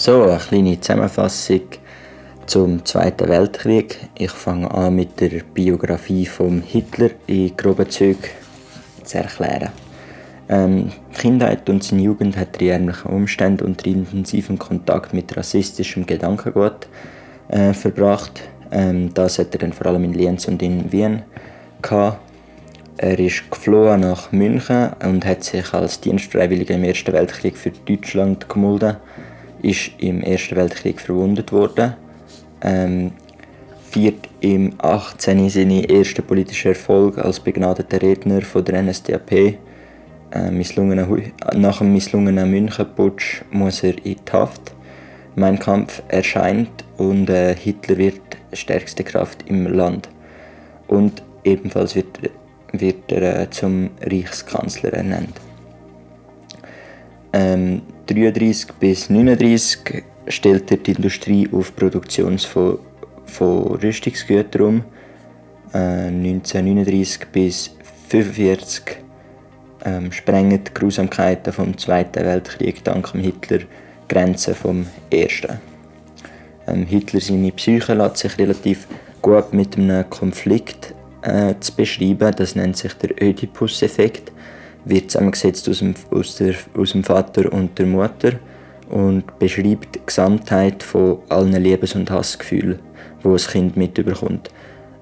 So, eine kleine Zusammenfassung zum Zweiten Weltkrieg. Ich fange an mit der Biografie von Hitler in groben Zügen zu erklären. Ähm, die Kindheit und seine Jugend hat er in ärmlichen Umständen unter intensivem Kontakt mit rassistischem Gedankengut äh, verbracht. Ähm, das hat er dann vor allem in Lienz und in Wien gehabt. Er ist geflohen nach München und hat sich als Dienstfreiwilliger im Ersten Weltkrieg für Deutschland gemolden. Ist im Ersten Weltkrieg verwundet worden. Ähm, feiert im 18. seine ersten politischen Erfolg als begnadeter Redner von der NSDAP. Äh, nach dem misslungenen Münchenputsch muss er in die Haft. Mein Kampf erscheint und äh, Hitler wird stärkste Kraft im Land. Und ebenfalls wird wird er äh, zum Reichskanzler ernannt. Ähm, 33 bis 39 stellt er die Industrie auf Produktion von, von Rüstungsgütern um. Äh, 1939 bis 1945 ähm, sprengen die Grausamkeiten vom Zweiten Weltkrieg dank Hitler Grenzen vom Ersten. Ähm, Hitler seine Psyche lässt sich relativ gut mit einem Konflikt äh, zu beschreiben. Das nennt sich der Oedipus-Effekt. Wird zusammengesetzt aus dem, aus, der, aus dem Vater und der Mutter und beschreibt die Gesamtheit von allen Liebes- und Hassgefühlen, die das Kind mitbekommt.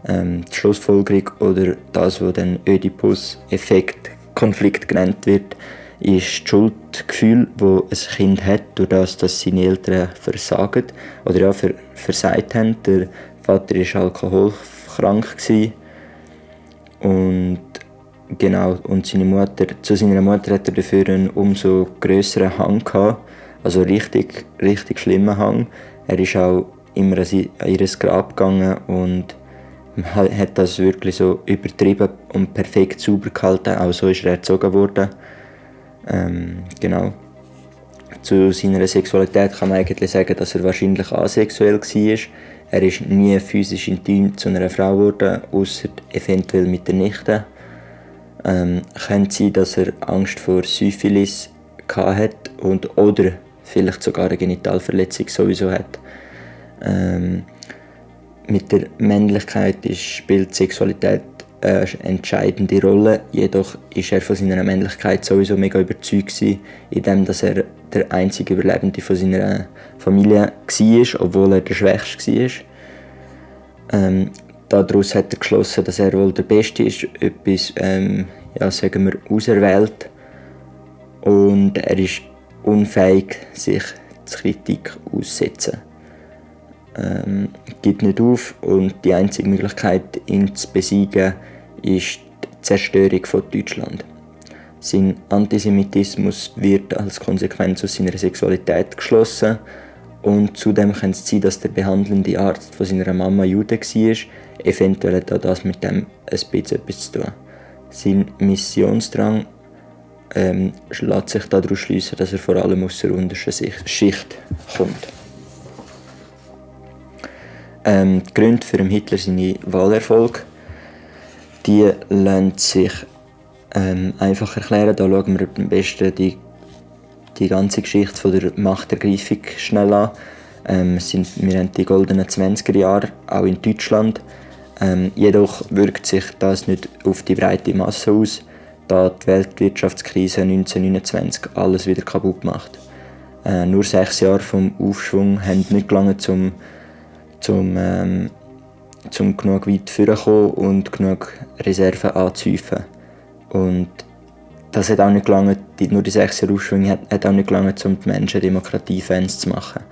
Ähm, die Schlussfolgerung oder das, was dann Oedipus-Effekt Konflikt genannt wird, ist das Schuldgefühl, das ein Kind hat, durch das, dass seine Eltern versagen oder ja, versagt haben. Der Vater war alkoholkrank. Und genau, und seine Mutter, zu seiner Mutter hat er dafür einen umso größeren Hang gehabt. Also richtig, richtig schlimmen Hang. Er ist auch immer an ihr Grab gegangen und hat das wirklich so übertrieben und perfekt sauber gehalten. Auch so ist er erzogen worden. Ähm, genau. Zu seiner Sexualität kann man eigentlich sagen, dass er wahrscheinlich asexuell war. Er ist nie physisch intim zu einer Frau geworden, außer eventuell mit der Nichte. Ähm, könnte sein, dass er Angst vor Syphilis hat und oder vielleicht sogar eine Genitalverletzung sowieso hat. Ähm, mit der Männlichkeit ist, spielt Sexualität eine entscheidende Rolle. Jedoch ist er von seiner Männlichkeit sowieso mega überzeugt indem dass er der einzige Überlebende von seiner Familie war, obwohl er der Schwächste war. Ähm, daraus hat er geschlossen, dass er wohl der Beste ist, etwas, ähm, ja, sagen wir, auserwählt. Und er ist unfähig, sich zur Kritik auszusetzen. Ähm, gibt nicht auf und die einzige Möglichkeit, ihn zu besiegen, ist die Zerstörung von Deutschland. Sein Antisemitismus wird als Konsequenz aus seiner Sexualität geschlossen und zudem kann es sein, dass der behandelnde Arzt von seiner Mama Jude war. Eventuell hat auch das mit dem ein bisschen etwas zu tun. Sein Missionsdrang ähm, lässt sich daraus schließen, dass er vor allem aus der untersten Schicht kommt. Ähm, die Gründe für Hitler seine Wahlerfolg die lassen sich ähm, einfach erklären. Da schauen wir am besten die, die ganze Geschichte von der Machtergreifung schnell an. Ähm, sind, wir haben die goldenen 20er Jahre, auch in Deutschland. Ähm, jedoch wirkt sich das nicht auf die breite Masse aus, da die Weltwirtschaftskrise 1929 alles wieder kaputt macht. Äh, nur sechs Jahre vom Aufschwung haben nicht gelangt, um zum, ähm, zum genug weit vorzukommen und genug Reserven anzuhäufen. Und das hat auch nicht gelangt, nur die sechs Jahre Aufschwung hat, hat auch nicht gelangt, um die Menschen Demokratiefans zu machen.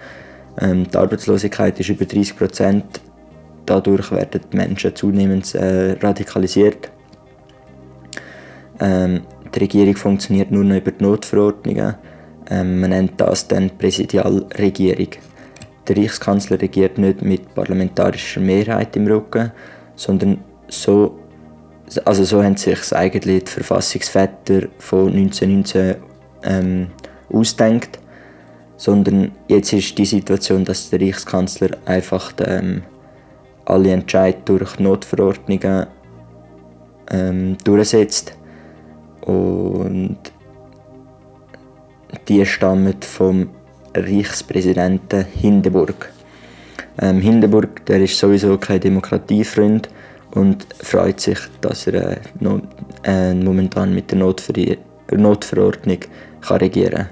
Ähm, die Arbeitslosigkeit ist über 30 Prozent. Dadurch werden die Menschen zunehmend äh, radikalisiert. Ähm, die Regierung funktioniert nur noch über die Notverordnungen. Ähm, man nennt das dann Präsidialregierung. Der Reichskanzler regiert nicht mit parlamentarischer Mehrheit im Rücken, sondern so also so haben sich eigentlich die Verfassungsväter von 1919 ähm, ausdenkt, sondern jetzt ist die Situation, dass der Reichskanzler einfach ähm, alle Entscheidungen durch Notverordnungen ähm, durchsetzt. Und die stammen vom Reichspräsidenten Hindenburg. Ähm, Hindenburg der ist sowieso kein Demokratiefreund und freut sich, dass er äh, äh, momentan mit der Notver Notverordnung kann regieren kann.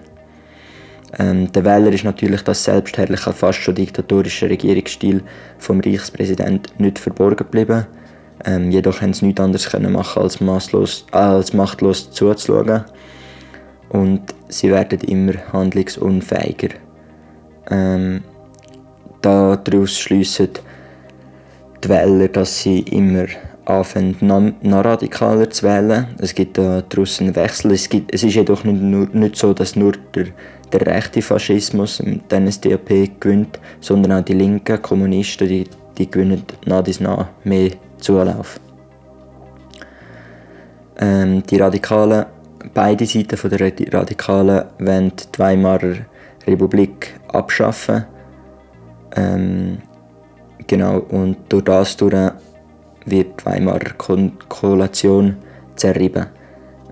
Ähm, der Wähler ist natürlich das selbstherrliche, fast schon diktatorische Regierungsstil vom Reichspräsidenten nicht verborgen geblieben. Ähm, jedoch haben sie nichts anderes können machen als, maßlos, äh, als machtlos zuzuschauen. Und sie werden immer handlungsunfähiger. Ähm, daraus schliessen die Wähler, dass sie immer anfangen, noch radikaler zu wählen. Es gibt daraus einen Wechsel. Es, gibt, es ist jedoch nicht, nur, nicht so, dass nur der, der rechte Faschismus den NSDAP gewinnt, sondern auch die linken Kommunisten, die, die gewinnen nach dies nach mehr Zulauf. Ähm, die Radikalen, beide Seiten von der Radikalen wollen die Weimarer Republik abschaffen. Ähm, genau, und durch das durch wird die Weimarer Koalition zerrieben.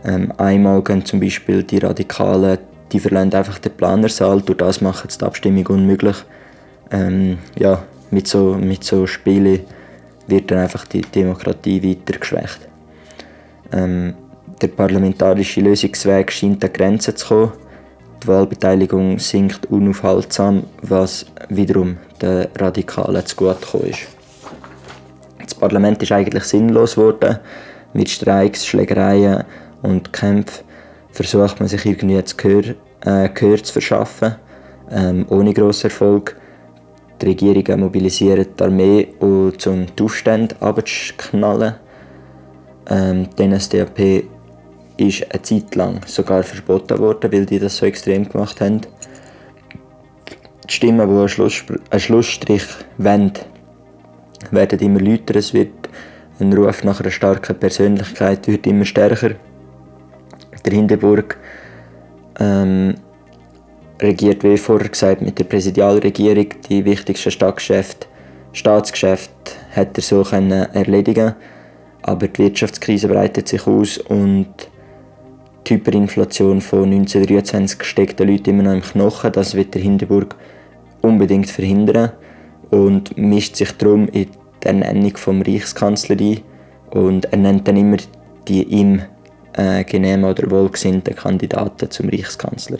Ähm, einmal gehen zum Beispiel die Radikalen, die verlassen einfach den Planersaal, durch das machen sie die Abstimmung unmöglich. Ähm, ja, mit so, mit so Spielen wird dann einfach die Demokratie weiter geschwächt. Ähm, der parlamentarische Lösungsweg scheint an Grenzen zu kommen. Die Wahlbeteiligung sinkt unaufhaltsam, was wiederum den Radikalen zugutegekommen ist. Das Parlament ist eigentlich sinnlos geworden. Mit Streiks, Schlägereien und Kämpfen versucht man sich irgendwie jetzt Gehör, äh, Gehör zu verschaffen, ähm, ohne grossen Erfolg. Die Regierungen mobilisieren die Armee, um die Aufstände abzuknallen. Ähm, die NSDAP ist eine Zeit lang sogar verboten worden, weil die das so extrem gemacht haben. Die Stimmen, die einen, Schluss, einen Schlussstrich wollen, werden immer lauter. Es wird ein Ruf nach einer starken Persönlichkeit wird immer stärker. Der Hindenburg ähm, regiert, wie vorher gesagt, mit der Präsidialregierung. Die wichtigsten Staatsgeschäfte, Staatsgeschäfte hat er so können erledigen aber die Wirtschaftskrise breitet sich aus und die Hyperinflation von 1923 steckt den Leuten immer noch im Knochen. Das wird der Hindenburg unbedingt verhindern und mischt sich darum in die Ernennung vom Reichskanzler ein und er nennt dann immer die ihm äh, genehmen oder wohlgesinnten Kandidaten zum Reichskanzler.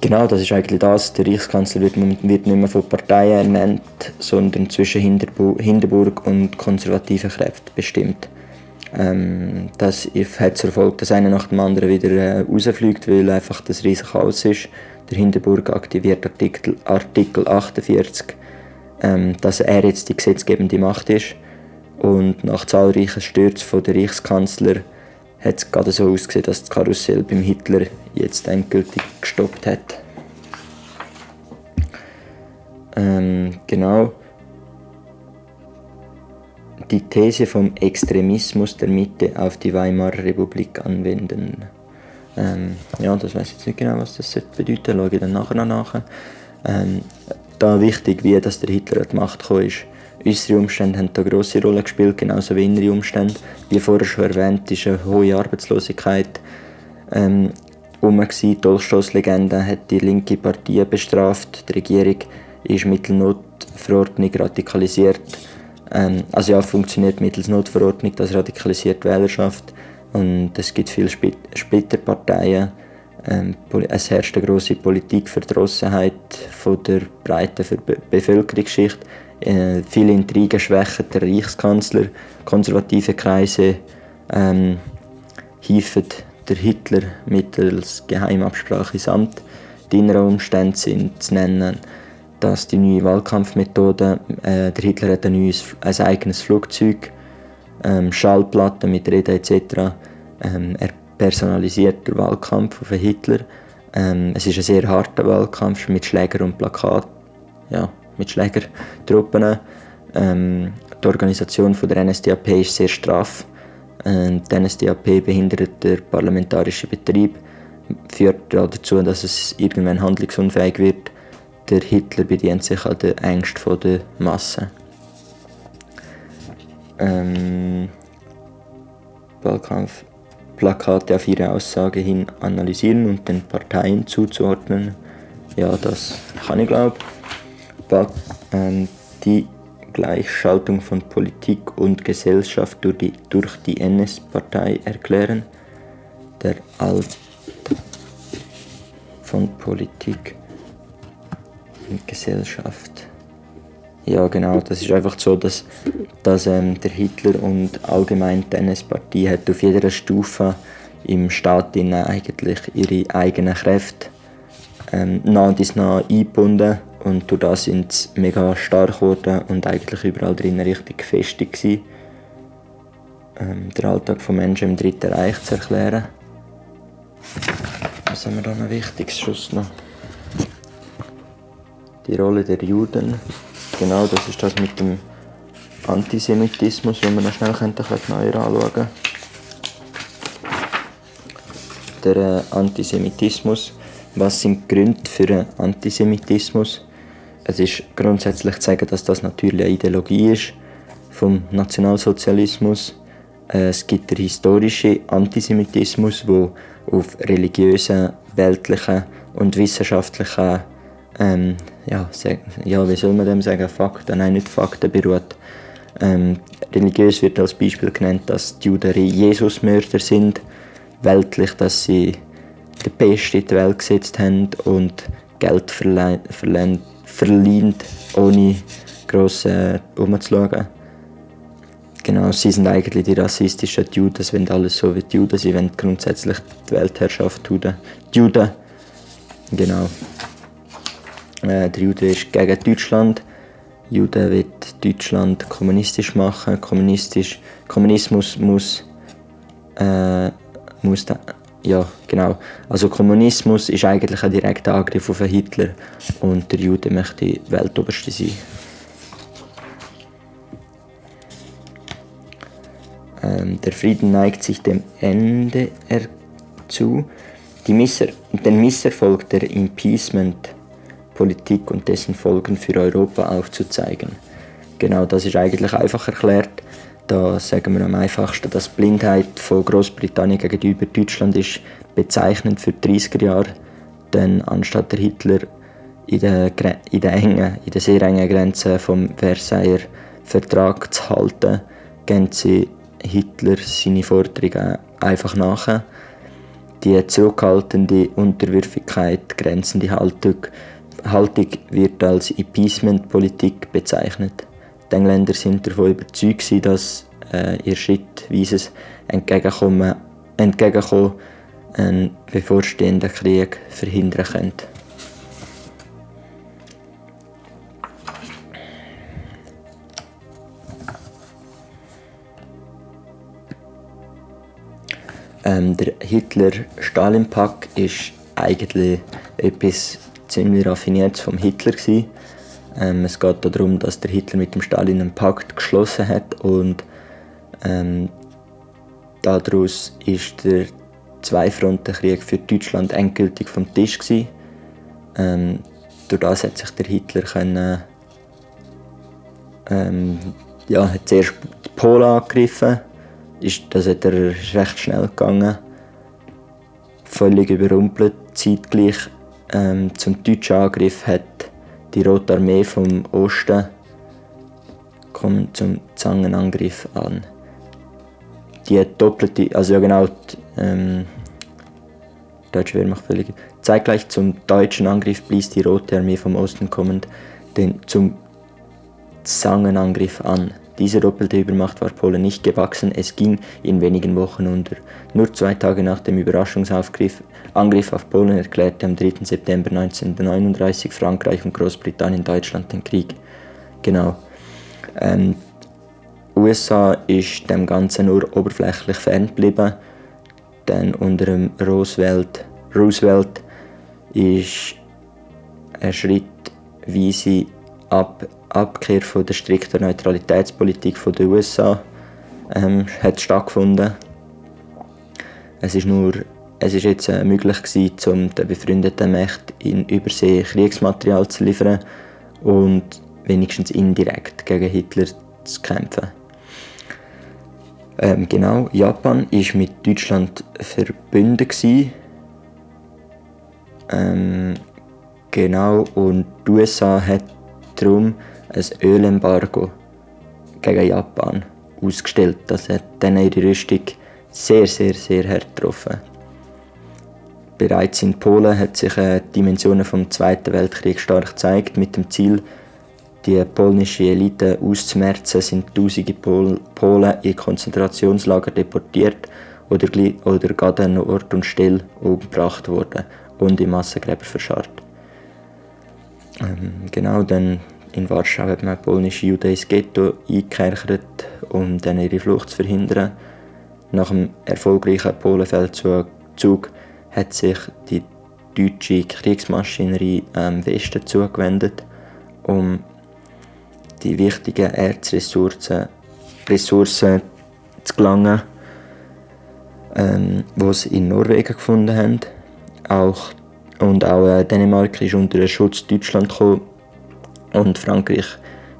Genau, das ist eigentlich das. Der Reichskanzler wird, wird nicht mehr von Parteien ernannt, sondern zwischen Hindenburg und konservativen Kräften bestimmt. Ähm, das hat zur Folge, dass einer nach dem anderen wieder äh, rausfliegt, weil einfach das riesige Chaos ist. Der Hindenburg aktiviert Artikel, Artikel 48, ähm, dass er jetzt die gesetzgebende Macht ist. Und nach zahlreichen Stürzen von der Reichskanzler hat es gerade so ausgesehen, dass das Karussell beim Hitler jetzt endgültig gestoppt hat. Ähm, genau. Die These vom Extremismus der Mitte auf die Weimarer Republik anwenden. Ähm, ja, das weiß ich jetzt nicht genau, was das bedeuten Schaue ich dann nachher noch nach. Ähm, da wichtig, wie dass der Hitler an die Macht gekommen ist. Äußere Umstände haben eine grosse Rolle gespielt, genauso wie innere Umstände. Wie vorher schon erwähnt, ist eine hohe Arbeitslosigkeit ähm, um. Dolchstoßlegende hat die linke Partei bestraft. Die Regierung ist mittels Notverordnung radikalisiert. Ähm, also ja, funktioniert mittels Notverordnung, das radikalisiert Wählerschaft. Und es gibt viele Splitterparteien. Ähm, es herrscht eine grosse Politikverdrossenheit von der breiten Bevölkerungsschicht. Äh, viele Intrigen schwächen der Reichskanzler. Konservative Kreise ähm, hieven der Hitler mittels Geheimabsprache ins Amt. Die inneren Umstände sind zu nennen, dass die neue Wahlkampfmethode, äh, der Hitler hat ein, neues, ein eigenes Flugzeug, ähm, Schallplatten mit Reden etc. Ähm, er personalisiert den Wahlkampf auf Hitler. Ähm, es ist ein sehr harter Wahlkampf mit Schläger und Plakat. Ja, mit Schlägertruppen. Ähm, die Organisation von der NSDAP ist sehr straff. Ähm, die NSDAP behindert den parlamentarischen Betrieb, führt dazu, dass es irgendwann handlungsunfähig wird. Der Hitler bedient sich an den Ängsten der Masse. Ähm, Wahlkampf Plakate auf ihre Aussage hin analysieren und den Parteien zuzuordnen Ja, das kann ich glaube. Ähm, die Gleichschaltung von Politik und Gesellschaft durch die, durch die NS-Partei erklären. Der Alt von Politik Gesellschaft. Ja, genau. Das ist einfach so, dass, dass ähm, der Hitler und allgemein die NS-Partei hat auf jeder Stufe im Staat eigentlich ihre eigenen Kräfte ähm, nah und nah eingebunden und durch das sind sie mega stark geworden und eigentlich überall drin richtig gefestigt gewesen. Ähm, den Alltag von Menschen im Dritten Reich zu erklären. Was haben wir da noch wichtiges Schuss noch? Die Rolle der Juden. Genau, das ist das mit dem Antisemitismus, wenn wir noch schnell ein bisschen genauer anschauen Der äh, Antisemitismus. Was sind die Gründe für den Antisemitismus? Es ist grundsätzlich zu sagen, dass das natürlich eine Ideologie ist vom Nationalsozialismus. Äh, es gibt den historischen Antisemitismus, der auf religiösen, weltlichen und wissenschaftlichen ähm, ja, ja, wie soll man dem sagen, Fakten, nein, nicht Fakten beruht. Ähm, religiös wird als Beispiel genannt, dass die Juden Jesusmörder sind, weltlich, dass sie den Besten in die Welt gesetzt haben und Geld verleihen, ohne gross äh, umzuschauen. Genau, sie sind eigentlich die rassistischen Juden, sie wollen alles so wie die Juden, sie wollen grundsätzlich die Weltherrschaft tun. Die Juden, genau. Äh, der Jude ist gegen Deutschland. Jude will Deutschland kommunistisch machen. Kommunistisch, Kommunismus muss, äh, muss da, ja genau. Also Kommunismus ist eigentlich ein direkter Angriff auf Hitler und der Jude möchte Weltoberste sein. Ähm, der Frieden neigt sich dem Ende zu. Die Misser, den Misserfolg der Impeachment Politik und dessen Folgen für Europa aufzuzeigen. Genau das ist eigentlich einfach erklärt. Da sagen wir am einfachsten, dass die Blindheit von Großbritannien gegenüber Deutschland ist bezeichnend für die 30er Jahre. Denn anstatt der Hitler in den, in den, engen, in den sehr engen Grenzen vom Versailler Vertrag zu halten, gehen sie Hitler seine Forderungen einfach nach. Die zurückhaltende Unterwürfigkeit, grenzende Haltung Haltung wird als Appeasement-Politik bezeichnet. Die Engländer sind davon überzeugt, dass äh, ihr schrittweises Entgegenkommen, Entgegenkommen einen bevorstehenden Krieg verhindern könnte. Ähm, der Hitler-Stalin-Pakt ist eigentlich etwas ziemlich raffiniert vom Hitler. Ähm, es geht darum, dass der Hitler mit dem Stalin einen Pakt geschlossen hat und ähm, daraus ist der Zweifrontenkrieg für Deutschland endgültig vom Tisch. Ähm, durch das hat sich der Hitler können, ähm, ja, hat zuerst die Polen angegriffen. Ist, das hat er recht schnell gegangen. Völlig überrumpelt. Zeitgleich ähm, zum deutschen Angriff hat die Rote Armee vom Osten kommt zum Zangenangriff an. Die doppelte, also ja genau, die, ähm, Deutsche Wehrmacht völlig. Zeitgleich zum deutschen Angriff blies die Rote Armee vom Osten kommend den, zum Zangenangriff an. Diese doppelte Übermacht war Polen nicht gewachsen, es ging in wenigen Wochen unter. Nur zwei Tage nach dem Überraschungsangriff auf Polen erklärte am 3. September 1939 Frankreich und Großbritannien Deutschland den Krieg. Genau. Ähm, USA ist dem Ganzen nur oberflächlich ferngeblieben, denn unter dem Roosevelt, Roosevelt ist ein Schritt, wie sie ab Abkehr von der strikten Neutralitätspolitik der USA ähm, hat stattgefunden. Es ist nur es ist jetzt äh, möglich gewesen, um den befreundeten Mächten in Übersee Kriegsmaterial zu liefern und wenigstens indirekt gegen Hitler zu kämpfen. Ähm, genau, Japan war mit Deutschland verbunden. Ähm, Genau, und die USA hat darum ein Ölembargo gegen Japan ausgestellt. Das hat dann ihre Rüstung sehr, sehr, sehr hart getroffen. Bereits in Polen hat sich äh, die Dimensionen vom Zweiten Weltkrieg stark gezeigt. Mit dem Ziel, die polnische Elite auszumerzen, sind tausende Pol Polen in Konzentrationslager deportiert oder, oder gerade an Ort und Stelle umgebracht worden und in Massengräber verscharrt. Ähm, genau, dann in Warschau hat man polnische Juden ins Ghetto eingekerkert, um dann ihre Flucht zu verhindern. Nach dem erfolgreichen Polenfeldzug hat sich die deutsche Kriegsmaschinerie am Westen zugewendet, um die wichtigen Erzressourcen Ressourcen zu gelangen, ähm, die sie in Norwegen gefunden haben. Auch, und auch äh, Dänemark ist unter den Schutz Deutschland gekommen und Frankreich.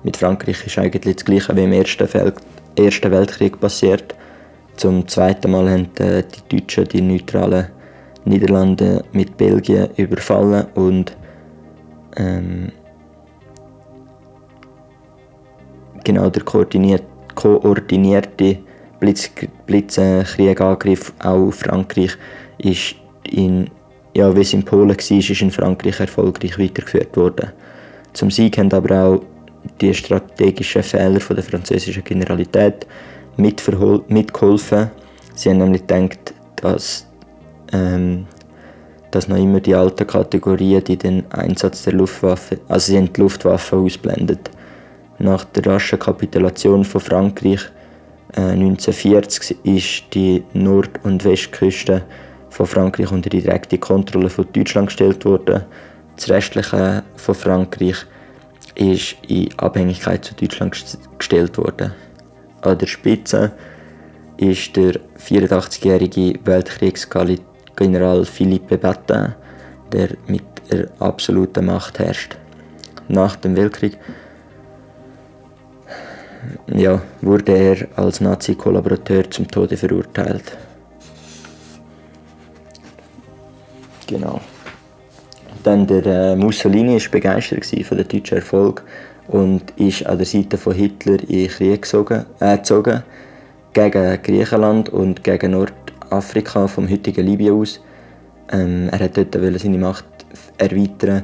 Mit Frankreich ist eigentlich das Gleiche wie im Ersten, Fel Ersten Weltkrieg passiert. Zum zweiten Mal haben äh, die Deutschen die neutralen Niederlande mit Belgien überfallen und ähm, genau der koordinierte, koordinierte Blitz, Blitzkriegangriff auch auf Frankreich ist in ja, wie es in Polen war, ist in Frankreich erfolgreich weitergeführt worden. Zum Sieg haben aber auch die strategischen Fehler von der französischen Generalität mitgeholfen. Sie haben nämlich gedacht, dass ähm, dass noch immer die alten Kategorien, die den Einsatz der Luftwaffe, also sie haben die Luftwaffe ausblendet. Nach der raschen Kapitulation von Frankreich äh, 1940 ist die Nord- und Westküste von Frankreich unter die direkte Kontrolle von Deutschland gestellt worden. Das restliche von Frankreich ist in Abhängigkeit zu Deutschland gestellt worden. An der Spitze ist der 84-jährige Weltkriegsgeneral General Philippe Batin, der mit der absoluten Macht herrscht. Nach dem Weltkrieg ja, wurde er als Nazi-Kollaborateur zum Tode verurteilt. Genau. Dann der äh, Mussolini war begeistert von dem deutschen Erfolg und ist an der Seite von Hitler in den Krieg gezogen, äh, gezogen gegen Griechenland und gegen Nord Afrika, vom heutigen Libyen aus. Ähm, er hat dort seine Macht erweitern.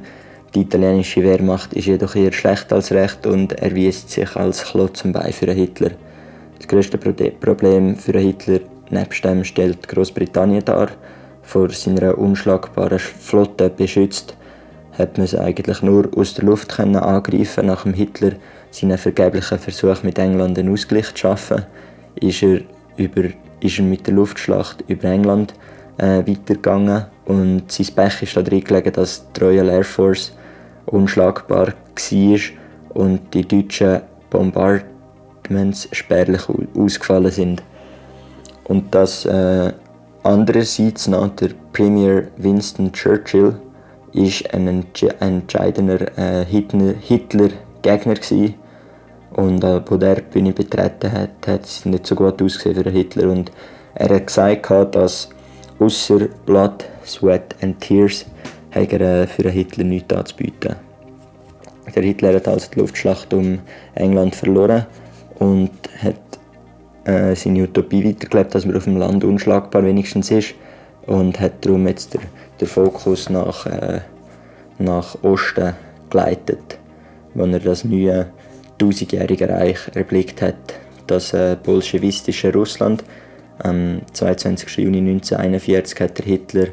Die italienische Wehrmacht ist jedoch eher schlecht als recht und erwies sich als Klotz am Bein für Hitler. Das größte Problem für Hitler nebst dem stellt Großbritannien dar. Vor seiner unschlagbaren Flotte beschützt, hat man sie eigentlich nur aus der Luft können angreifen. Nach dem Hitler seinen vergeblichen Versuch mit England einen Ausgleich zu schaffen, ist er über ist er mit der Luftschlacht über England äh, weitergegangen und sein Pech ist darin gelegen, dass die Royal Air Force unschlagbar war und die deutschen Bombardments spärlich ausgefallen sind. Und dass äh, andererseits noch der Premier Winston Churchill ist ein entscheidender äh, Hitler-Gegner war und äh, wo der Bühne betreten hat, hat es nicht so gut ausgesehen für Hitler. Und er hat gesagt, dass außer Blood, Sweat and Tears hat er äh, für Hitler nichts anzubieten. Der Hitler hat also die Luftschlacht um England verloren und hat äh, seine Utopie weitergelebt, dass man auf dem Land unschlagbar wenigstens ist und hat darum jetzt der, der Fokus nach, äh, nach Osten geleitet, wo er das neue tausendjährige Reich erblickt hat, das äh, bolschewistische Russland. Am 22. Juni 1941 hat der Hitler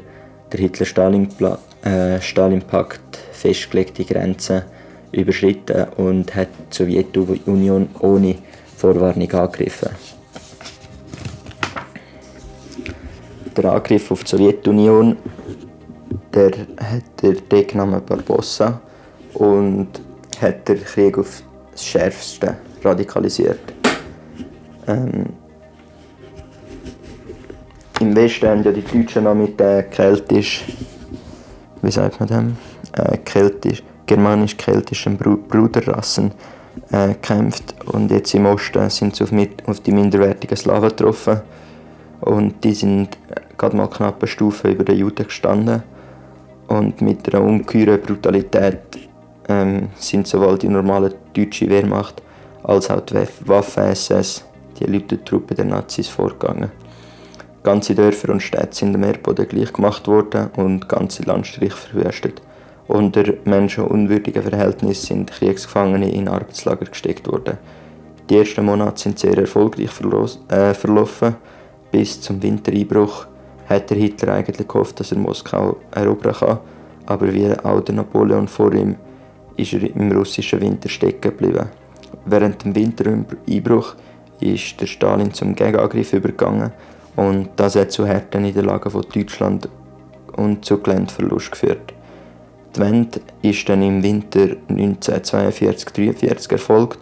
der Hitler-Stalin-Pakt äh, festgelegte Grenzen überschritten und hat die Sowjetunion ohne Vorwarnung angegriffen. Der Angriff auf die Sowjetunion. Der hat der Deckname Barbossa und hat den Krieg auf das Schärfste radikalisiert. Ähm, Im Westen haben ja die Deutschen noch mit äh, keltisch, wie sagt man dem, äh, keltisch, germanisch-keltischen Bruderrassen äh, gekämpft. Und jetzt im Osten sind sie auf, mit, auf die minderwertigen Slawen getroffen. Und die sind gerade mal knapp eine Stufe über den Juden gestanden Und mit einer ungeheuren Brutalität ähm, sind sowohl die normale deutsche Wehrmacht als auch die Waffen-SS, die Elite-Truppe der Nazis, vorgegangen. Ganze Dörfer und Städte sind dem Erdboden gleich gemacht worden und ganze Landstriche verwüstet. Unter menschenunwürdigen Verhältnissen sind Kriegsgefangene in Arbeitslager gesteckt worden. Die ersten Monate sind sehr erfolgreich äh, verlaufen. Bis zum Wintereinbruch hat der Hitler eigentlich gehofft, dass er Moskau erobern kann. Aber wie auch der Napoleon vor ihm ist er im russischen Winter stecken geblieben. Während dem Wintereinbruch ist der Stalin zum Gegenangriff übergegangen und das hat zu harten Niederlagen von Deutschland und zu Geländeverlust geführt. Die Wende ist dann im Winter 1942-43 erfolgt.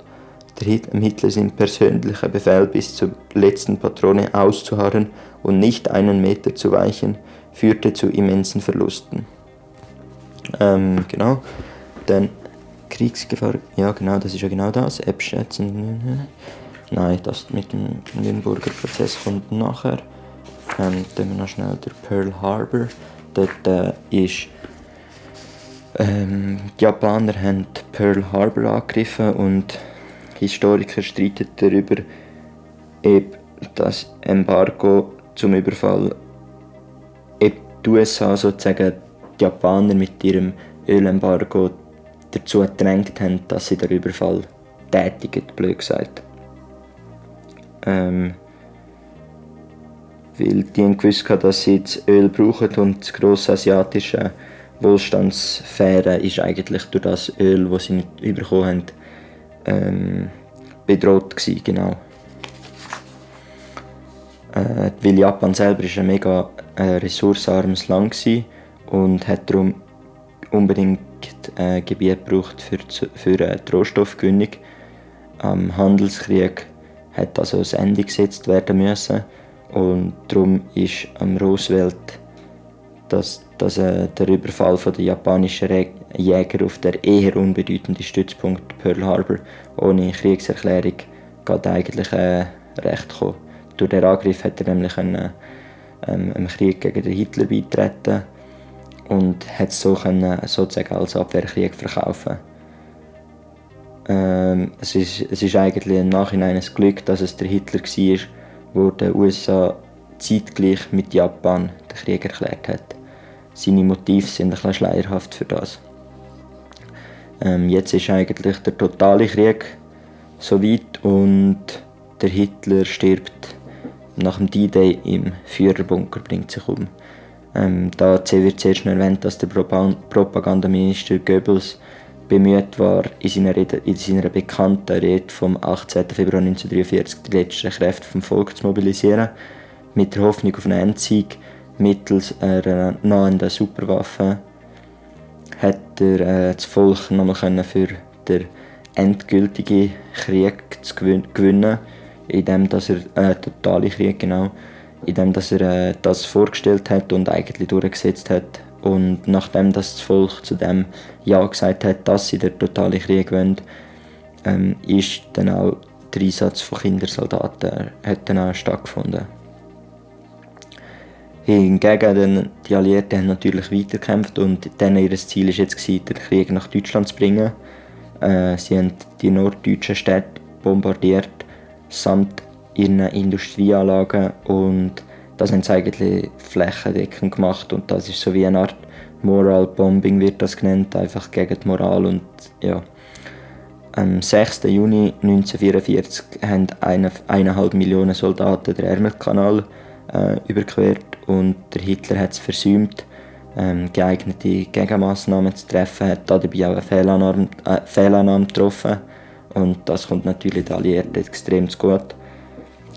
Der Hitler sein persönlicher Befehl bis zur letzten Patrone auszuharren und nicht einen Meter zu weichen, führte zu immensen Verlusten. Ähm, genau. Dann Kriegsgefahr, ja genau, das ist ja genau das. Abschätzen. Nein, das mit dem Nürnberger Prozess kommt nachher. Ähm, dann wir noch schnell durch Pearl Harbor. Dort äh, ist ähm, die Japaner haben Pearl Harbor angegriffen und Historiker streiten darüber, ob das Embargo zum Überfall, die USA sozusagen die Japaner mit ihrem Ölembargo dazu gedrängt haben, dass sie den Überfall tätigen, blöd gesagt. Ähm, weil die haben gewusst, dass sie das Öl brauchen und das grosse asiatische Wohlstandssphäre ist eigentlich durch das Öl, das sie nicht bekommen haben, ähm, bedroht gewesen, genau. Äh, weil Japan selber ist ein mega äh, ressourcenarmes Land war und hat darum unbedingt äh, Gebiet gebraucht für, für äh, die Rohstoffgewinnung. Am Handelskrieg hat also ein Ende gesetzt werden müssen und darum ist am Roosevelt dass, dass äh, der Überfall von der japanischen Re Jäger auf der eher unbedeutende Stützpunkt Pearl Harbor ohne Kriegserklärung geht eigentlich äh, recht gekommen. Durch den Angriff hat er nämlich einen, ähm, einen Krieg gegen den Hitler beitreten und hat es so können, sozusagen als Abwehrkrieg verkaufen. Ähm, es, ist, es ist eigentlich im Nachhinein ein Glück, dass es der Hitler war, wo den USA zeitgleich mit Japan den Krieg erklärt hat. Seine Motive sind ein schleierhaft für das. Ähm, jetzt ist eigentlich der totale Krieg so weit und der Hitler stirbt nach dem D-Day im Führerbunker, bringt sich um. Ähm, da wird zuerst noch erwähnt, dass der Propagandaminister Goebbels bemüht war, in seiner, Rede, in seiner bekannten Rede vom 18. Februar 1943 die letzten Kräfte vom Volk zu mobilisieren, mit der Hoffnung auf einen Endsieg mittels einer nahenden Superwaffe hat er äh, das Volk nochmal für den endgültigen Krieg zu gewinnen, indem dass er äh, totale Krieg genau indem dass er äh, das vorgestellt hat und eigentlich durchgesetzt hat. Und nachdem das Volk zu dem Ja gesagt hat, dass sie den totalen Krieg wollen, ähm, ist dann auch der Einsatz von Kindersoldaten hat dann auch stattgefunden. Hingegen die Alliierten haben natürlich weitergekämpft und dann ihr Ziel war jetzt, den Krieg nach Deutschland zu bringen. Äh, sie haben die norddeutschen Städte bombardiert, samt ihren Industrieanlagen und das haben sie eigentlich flächendeckend gemacht und das ist so wie eine Art Moral Bombing wird das genannt, einfach gegen die Moral und ja. Am 6. Juni 1944 haben eine, eineinhalb Millionen Soldaten den Ärmelkanal äh, überquert und der Hitler hat es versäumt, ähm, geeignete Gegenmaßnahmen zu treffen, hat dabei auch eine Fehlannahme, äh, Fehlannahme getroffen und das kommt natürlich den Alliierten extrem zu gut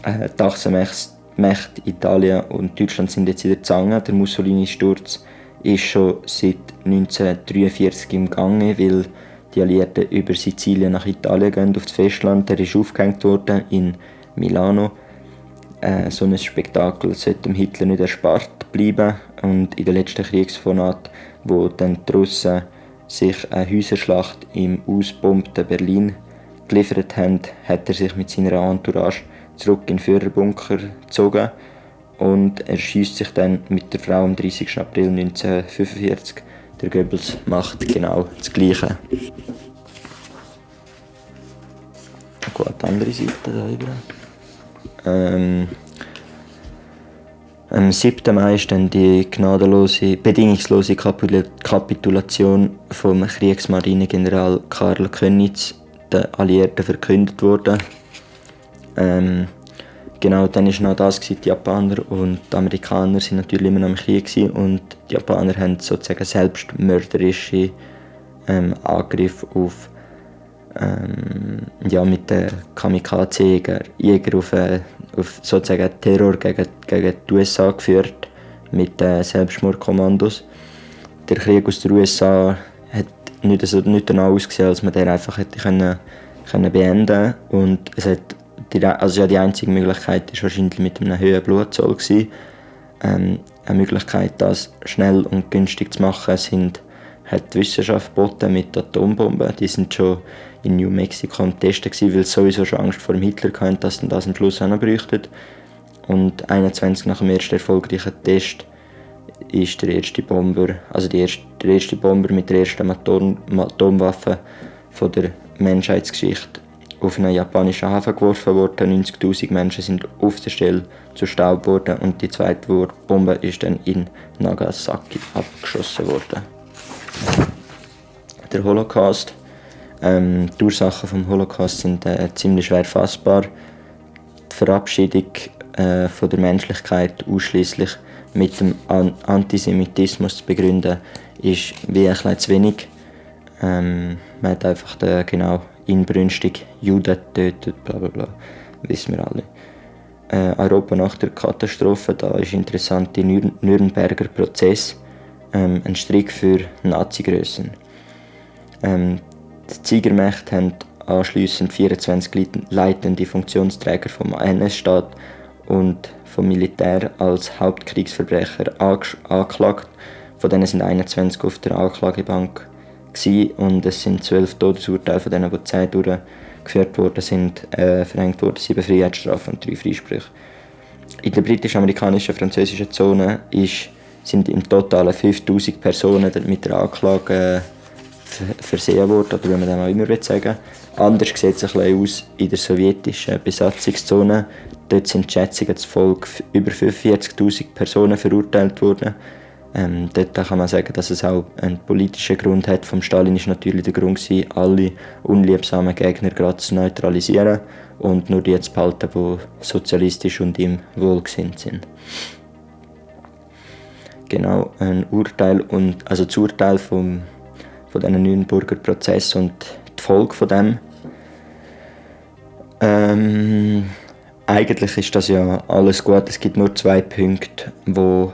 äh, die Achsenmächte Italien und Deutschland sind jetzt in der Zange. Der Mussolini-Sturz ist schon seit 1943 im Gange, weil die Alliierten über Sizilien nach Italien gehen, auf das Festland. Der ist aufgehängt worden in Milano. Äh, so ein Spektakel sollte dem Hitler nicht erspart bleiben. Und in der letzten Kriegsvornacht, wo dann die Russen sich eine Häuserschlacht im ausbombten Berlin geliefert haben, hat er sich mit seiner Entourage zurück in den Führerbunker gezogen und er schießt sich dann mit der Frau am 30. April 1945 der Goebbels macht genau das Gleiche. Gut, andere Seite da über. Ähm, am 7. Mai ist dann die gnadenlose, bedingungslose Kapitulation vom Kriegsmarinegeneral Karl Königs den Alliierten verkündet worden. Ähm, genau, dann war noch das, gewesen, die Japaner und die Amerikaner sind natürlich immer noch im Krieg gewesen, und die Japaner haben sozusagen selbstmörderische ähm, Angriffe auf ähm, ja, mit den Kamikaze-Jäger Jäger auf, äh, auf sozusagen Terror gegen, gegen die USA geführt mit äh, Selbstmordkommandos. Der Krieg aus den USA nicht, so, nicht danach ausgesehen, als man den einfach hätte können, können beenden und es hat die, also ja, die einzige Möglichkeit war wahrscheinlich mit einem höheren Blutzoll. Ähm, eine Möglichkeit, das schnell und günstig zu machen, sind, hat die Wissenschaft geboten mit Atombomben. Die sind schon in New Mexico am Testen weil sie sowieso schon Angst vor dem Hitler hatten, dass sie das am Schluss auch noch bräuchten. Und 21 nach dem ersten erfolgreichen Test ist der erste Bomber, also die erste, der erste Bomber mit der ersten Atom Atomwaffe von der Menschheitsgeschichte auf einen japanischen Hafen geworfen worden. 90.000 Menschen sind auf der Stelle zu Staub geworden und die zweite Bombe ist dann in Nagasaki abgeschossen worden. Der Holocaust. Ähm, die Ursachen des Holocaust sind äh, ziemlich schwer fassbar. Die Verabschiedung äh, von der Menschlichkeit ausschließlich mit dem An Antisemitismus zu begründen, ist wie ein bisschen zu wenig. Ähm, man hat einfach den, genau inbrünstig Juden tötet, bla bla bla, wissen wir alle. Äh, Europa nach der Katastrophe, da ist interessant der Nür Nürnberger Prozess, ähm, ein Strick für Nazi-Grössen. Ähm, die Ziegermächte haben anschliessend 24 leitende Funktionsträger vom NS-Staat und vom Militär als Hauptkriegsverbrecher angeklagt. Von denen sind 21 auf der Anklagebank und es sind zwölf Todesurteile, von denen die zehn durchgeführt wurden, sind äh, verhängt worden, sieben Freiheitsstrafen und drei Freisprüche. In der britisch-amerikanischen französischen Zone ist, sind im Total 5000 Personen mit der Anklage äh, versehen worden, oder wie man das auch immer sagen Anders sieht es ein bisschen aus in der sowjetischen Besatzungszone. Dort sind Schätzungen zufolge über 45.000 Personen verurteilt worden. Ähm, dort kann man sagen, dass es auch einen politischen Grund hat. Vom Stalin ist natürlich der Grund gewesen, alle unliebsamen Gegner gerade zu neutralisieren und nur die zu behalten, die sozialistisch und ihm wohlgesinnt sind. Genau, ein Urteil und also das Urteil vom, von diesen Nürnberger Prozess und die Folge von dem. Ähm, eigentlich ist das ja alles gut. Es gibt nur zwei Punkte, wo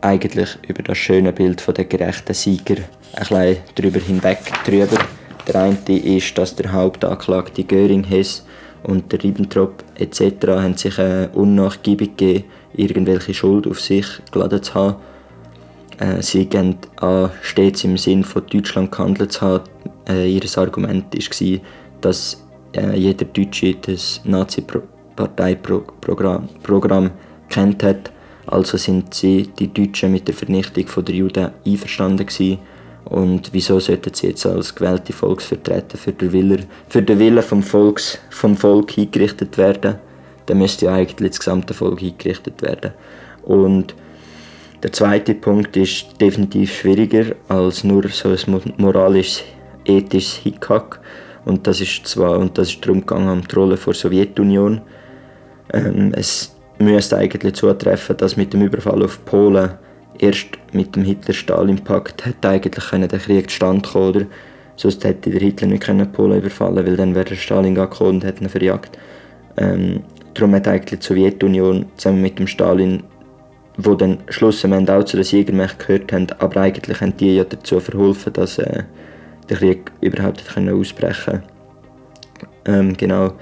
eigentlich über das schöne Bild von der gerechten Sieger ein bisschen darüber hinweg drüber. Der eine ist, dass der Hauptanklagte Göring Hess und der Ribbentrop etc. haben sich äh, unnachgiebig gegeben, irgendwelche Schuld auf sich geladen zu haben. Äh, sie gehen an, stets im Sinn von Deutschland gehandelt zu haben. Äh, ihr Argument war, dass äh, jeder Deutsche das Nazi-Parteiprogramm -Pro kennt hat also sind sie, die Deutschen, mit der Vernichtung der Juden einverstanden gewesen. Und wieso sollten sie jetzt als gewählte Volksvertreter für den Willen, für den Willen vom, Volks, vom Volk hingerichtet werden? Dann müsste ja eigentlich das gesamte Volk hingerichtet werden. Und der zweite Punkt ist definitiv schwieriger als nur so ein moralisch ethisches Hickhack. Und das ist zwar und das ist darum gegangen um die Rolle der Sowjetunion. Ähm, es müsste eigentlich zutreffen, dass mit dem Überfall auf Polen erst mit dem Hitler-Stalin-Pakt hätte eigentlich der Krieg zustande kommen oder sonst hätte der Hitler nicht können Polen überfallen weil dann wäre der Stalin gekommen und hätte ihn verjagt. Ähm, darum hat eigentlich die Sowjetunion zusammen mit dem Stalin, wo dann schlussendlich auch zu den Siegermächten gehört haben, aber eigentlich haben die ja dazu verholfen, dass äh, der Krieg überhaupt ausbrechen konnte. Ähm, genau,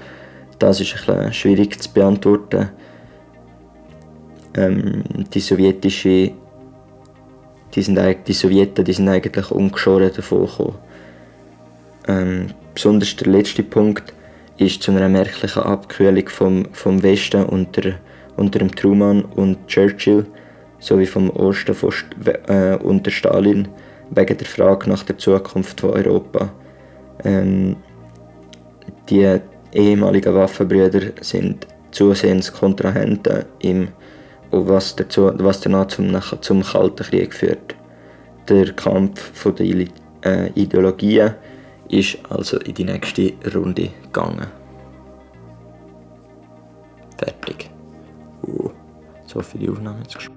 das ist ein schwierig zu beantworten ähm, die sowjetische die, sind, die Sowjeten die sind eigentlich ungeschoren davon gekommen. Ähm, besonders der letzte Punkt ist zu einer merklichen Abkühlung vom, vom Westen unter, unter dem Truman und Churchill sowie vom Osten von, äh, unter Stalin wegen der Frage nach der Zukunft von Europa. Ähm, die ehemaligen Waffenbrüder sind zusehends Kontrahenten im was, dazu, was danach zum, zum Kalten Krieg führt. Der Kampf von der äh, Ideologien ist also in die nächste Runde gegangen. Fertig. Uh, so viele Aufnahmen jetzt